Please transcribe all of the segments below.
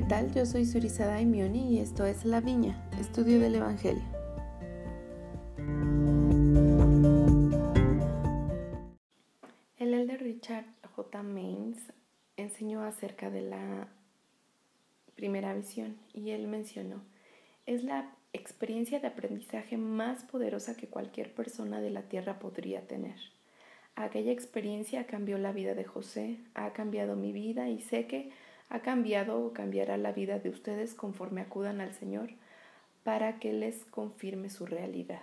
¿qué tal? Yo soy Surizada Daimioni y esto es La Viña, estudio del Evangelio. El elder Richard J. Maines enseñó acerca de la primera visión y él mencionó, es la experiencia de aprendizaje más poderosa que cualquier persona de la tierra podría tener. Aquella experiencia cambió la vida de José, ha cambiado mi vida y sé que ha cambiado o cambiará la vida de ustedes conforme acudan al Señor para que les confirme su realidad.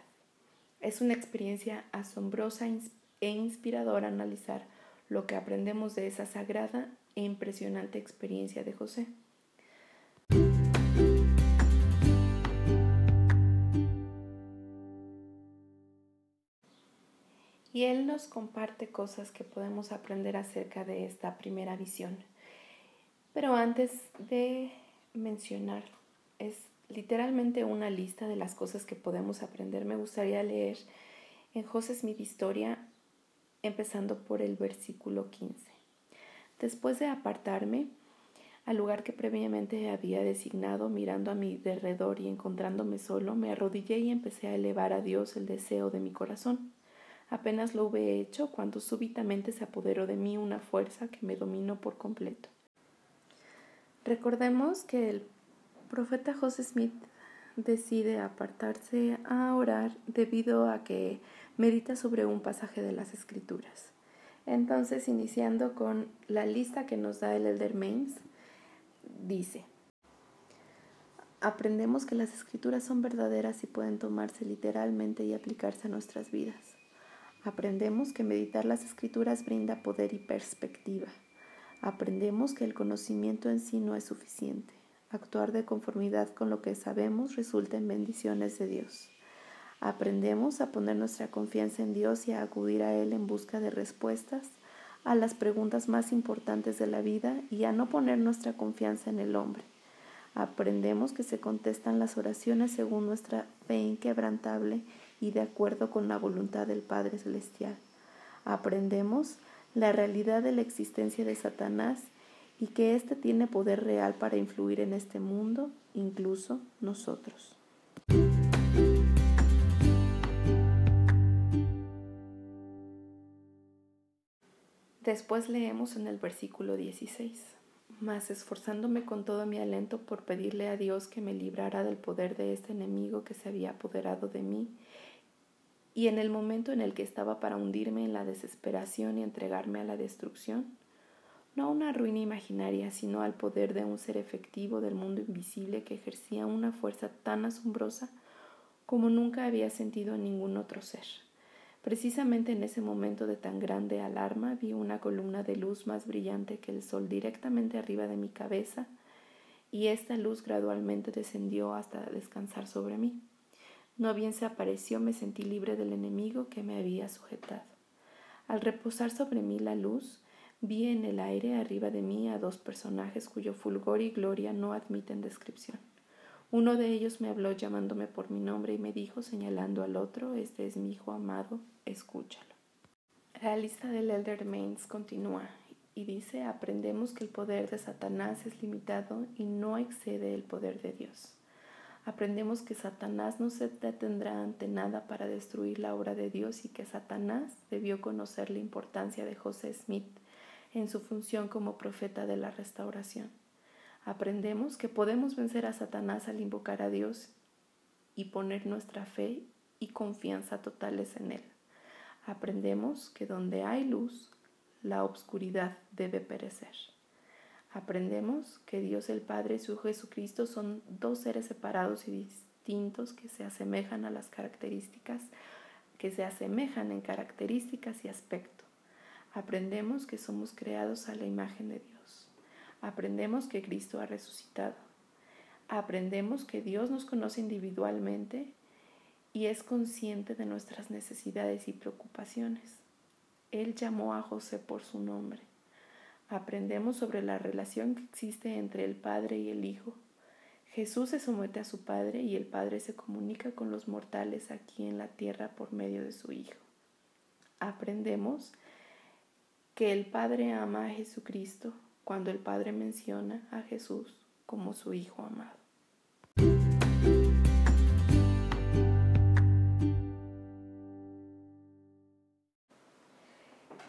Es una experiencia asombrosa e inspiradora analizar lo que aprendemos de esa sagrada e impresionante experiencia de José. Y Él nos comparte cosas que podemos aprender acerca de esta primera visión. Pero antes de mencionar, es literalmente una lista de las cosas que podemos aprender. Me gustaría leer en José Smith Historia, empezando por el versículo 15. Después de apartarme al lugar que previamente había designado, mirando a mi derredor y encontrándome solo, me arrodillé y empecé a elevar a Dios el deseo de mi corazón. Apenas lo hube hecho cuando súbitamente se apoderó de mí una fuerza que me dominó por completo. Recordemos que el profeta José Smith decide apartarse a orar debido a que medita sobre un pasaje de las Escrituras. Entonces, iniciando con la lista que nos da el Elder Mains, dice, aprendemos que las Escrituras son verdaderas y pueden tomarse literalmente y aplicarse a nuestras vidas. Aprendemos que meditar las escrituras brinda poder y perspectiva. Aprendemos que el conocimiento en sí no es suficiente. Actuar de conformidad con lo que sabemos resulta en bendiciones de Dios. Aprendemos a poner nuestra confianza en Dios y a acudir a Él en busca de respuestas a las preguntas más importantes de la vida y a no poner nuestra confianza en el hombre. Aprendemos que se contestan las oraciones según nuestra fe inquebrantable y de acuerdo con la voluntad del Padre Celestial. Aprendemos la realidad de la existencia de Satanás y que éste tiene poder real para influir en este mundo, incluso nosotros. Después leemos en el versículo 16, mas esforzándome con todo mi alento por pedirle a Dios que me librara del poder de este enemigo que se había apoderado de mí y en el momento en el que estaba para hundirme en la desesperación y entregarme a la destrucción, no a una ruina imaginaria, sino al poder de un ser efectivo del mundo invisible que ejercía una fuerza tan asombrosa como nunca había sentido en ningún otro ser. Precisamente en ese momento de tan grande alarma vi una columna de luz más brillante que el sol directamente arriba de mi cabeza y esta luz gradualmente descendió hasta descansar sobre mí. No bien se apareció, me sentí libre del enemigo que me había sujetado. Al reposar sobre mí la luz, vi en el aire arriba de mí a dos personajes cuyo fulgor y gloria no admiten descripción. Uno de ellos me habló llamándome por mi nombre y me dijo, señalando al otro, Este es mi hijo amado, escúchalo. La lista del Elder Mains continúa y dice, aprendemos que el poder de Satanás es limitado y no excede el poder de Dios aprendemos que Satanás no se detendrá ante nada para destruir la obra de Dios y que Satanás debió conocer la importancia de José Smith en su función como profeta de la restauración. Aprendemos que podemos vencer a Satanás al invocar a Dios y poner nuestra fe y confianza totales en Él. Aprendemos que donde hay luz, la obscuridad debe perecer aprendemos que Dios el Padre y su Jesucristo son dos seres separados y distintos que se asemejan a las características, que se asemejan en características y aspecto. Aprendemos que somos creados a la imagen de Dios. Aprendemos que Cristo ha resucitado. Aprendemos que Dios nos conoce individualmente y es consciente de nuestras necesidades y preocupaciones. Él llamó a José por su nombre aprendemos sobre la relación que existe entre el Padre y el Hijo. Jesús se somete a su Padre y el Padre se comunica con los mortales aquí en la tierra por medio de su Hijo. Aprendemos que el Padre ama a Jesucristo cuando el Padre menciona a Jesús como su Hijo amado.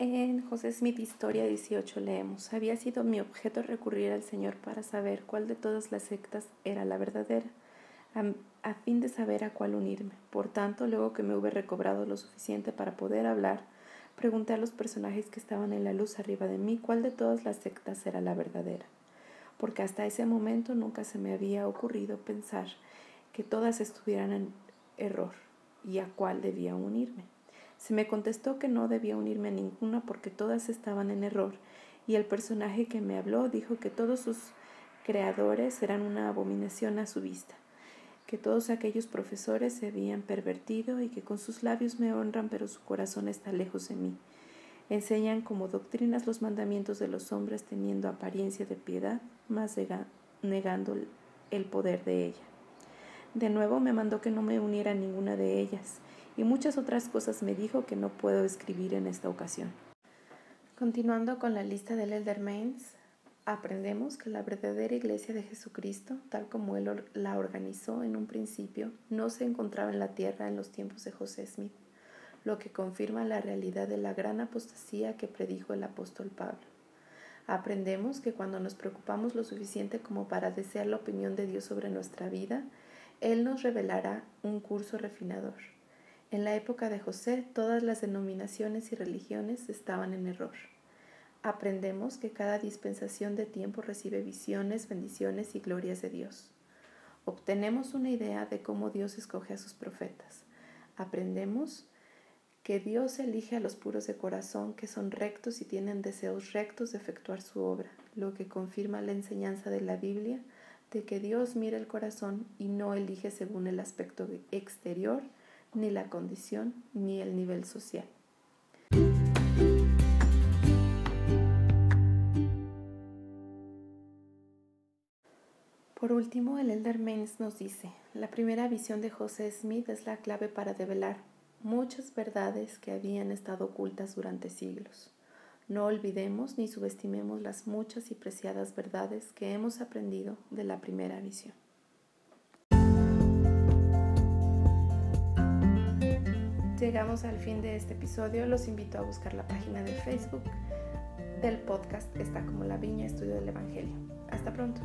En José Smith Historia 18 leemos, había sido mi objeto recurrir al Señor para saber cuál de todas las sectas era la verdadera, a, fin de saber a cuál unirme. Por tanto, luego que me hube recobrado lo suficiente para poder hablar, pregunté a los personajes que estaban en la luz arriba de mí cuál de todas las sectas era la verdadera, porque hasta ese momento nunca se me había ocurrido pensar que todas estuvieran en error y a cuál debía unirme. Se me contestó que no debía unirme a ninguna porque todas estaban en error, y el personaje que me habló dijo que todos sus creadores eran una abominación a su vista, que todos aquellos profesores se habían pervertido y que con sus labios me honran pero su corazón está lejos de mí. Enseñan como doctrinas los mandamientos de los hombres teniendo apariencia de piedad, mas negando el poder de ella. De nuevo me mandó que no me uniera a ninguna de ellas, y muchas otras cosas me dijo que no puedo escribir en esta ocasión. Continuando con la lista del Elder Mains, aprendemos que la verdadera iglesia de Jesucristo, tal como él la organizó en un principio, no se encontraba en la tierra en los tiempos de José Smith, lo que confirma la realidad de la gran apostasía que predijo el apóstol Pablo. Aprendemos que cuando nos preocupamos lo suficiente como para desear la opinión de Dios sobre nuestra vida, Él nos revelará un curso refinador en la época de José, todas las denominaciones y religiones estaban en error. Aprendemos que cada dispensación de tiempo recibe visiones, bendiciones y glorias de Dios. Obtenemos una idea de cómo Dios escoge a sus profetas. Aprendemos que Dios elige a los puros de corazón, que son rectos y tienen deseos rectos de efectuar su obra, lo que confirma la enseñanza de la Biblia de que Dios mira el corazón y no elige según el aspecto exterior, ni la condición, ni el nivel social. Por último, el Elder Mains nos dice, la primera visión de José Smith es la clave para develar muchas verdades que habían estado ocultas durante siglos. No olvidemos ni subestimemos las muchas y preciadas verdades que hemos aprendido de la primera visión. Llegamos al fin de este episodio. Los invito a buscar la página de Facebook del podcast. Está como La Viña Estudio del Evangelio. Hasta pronto.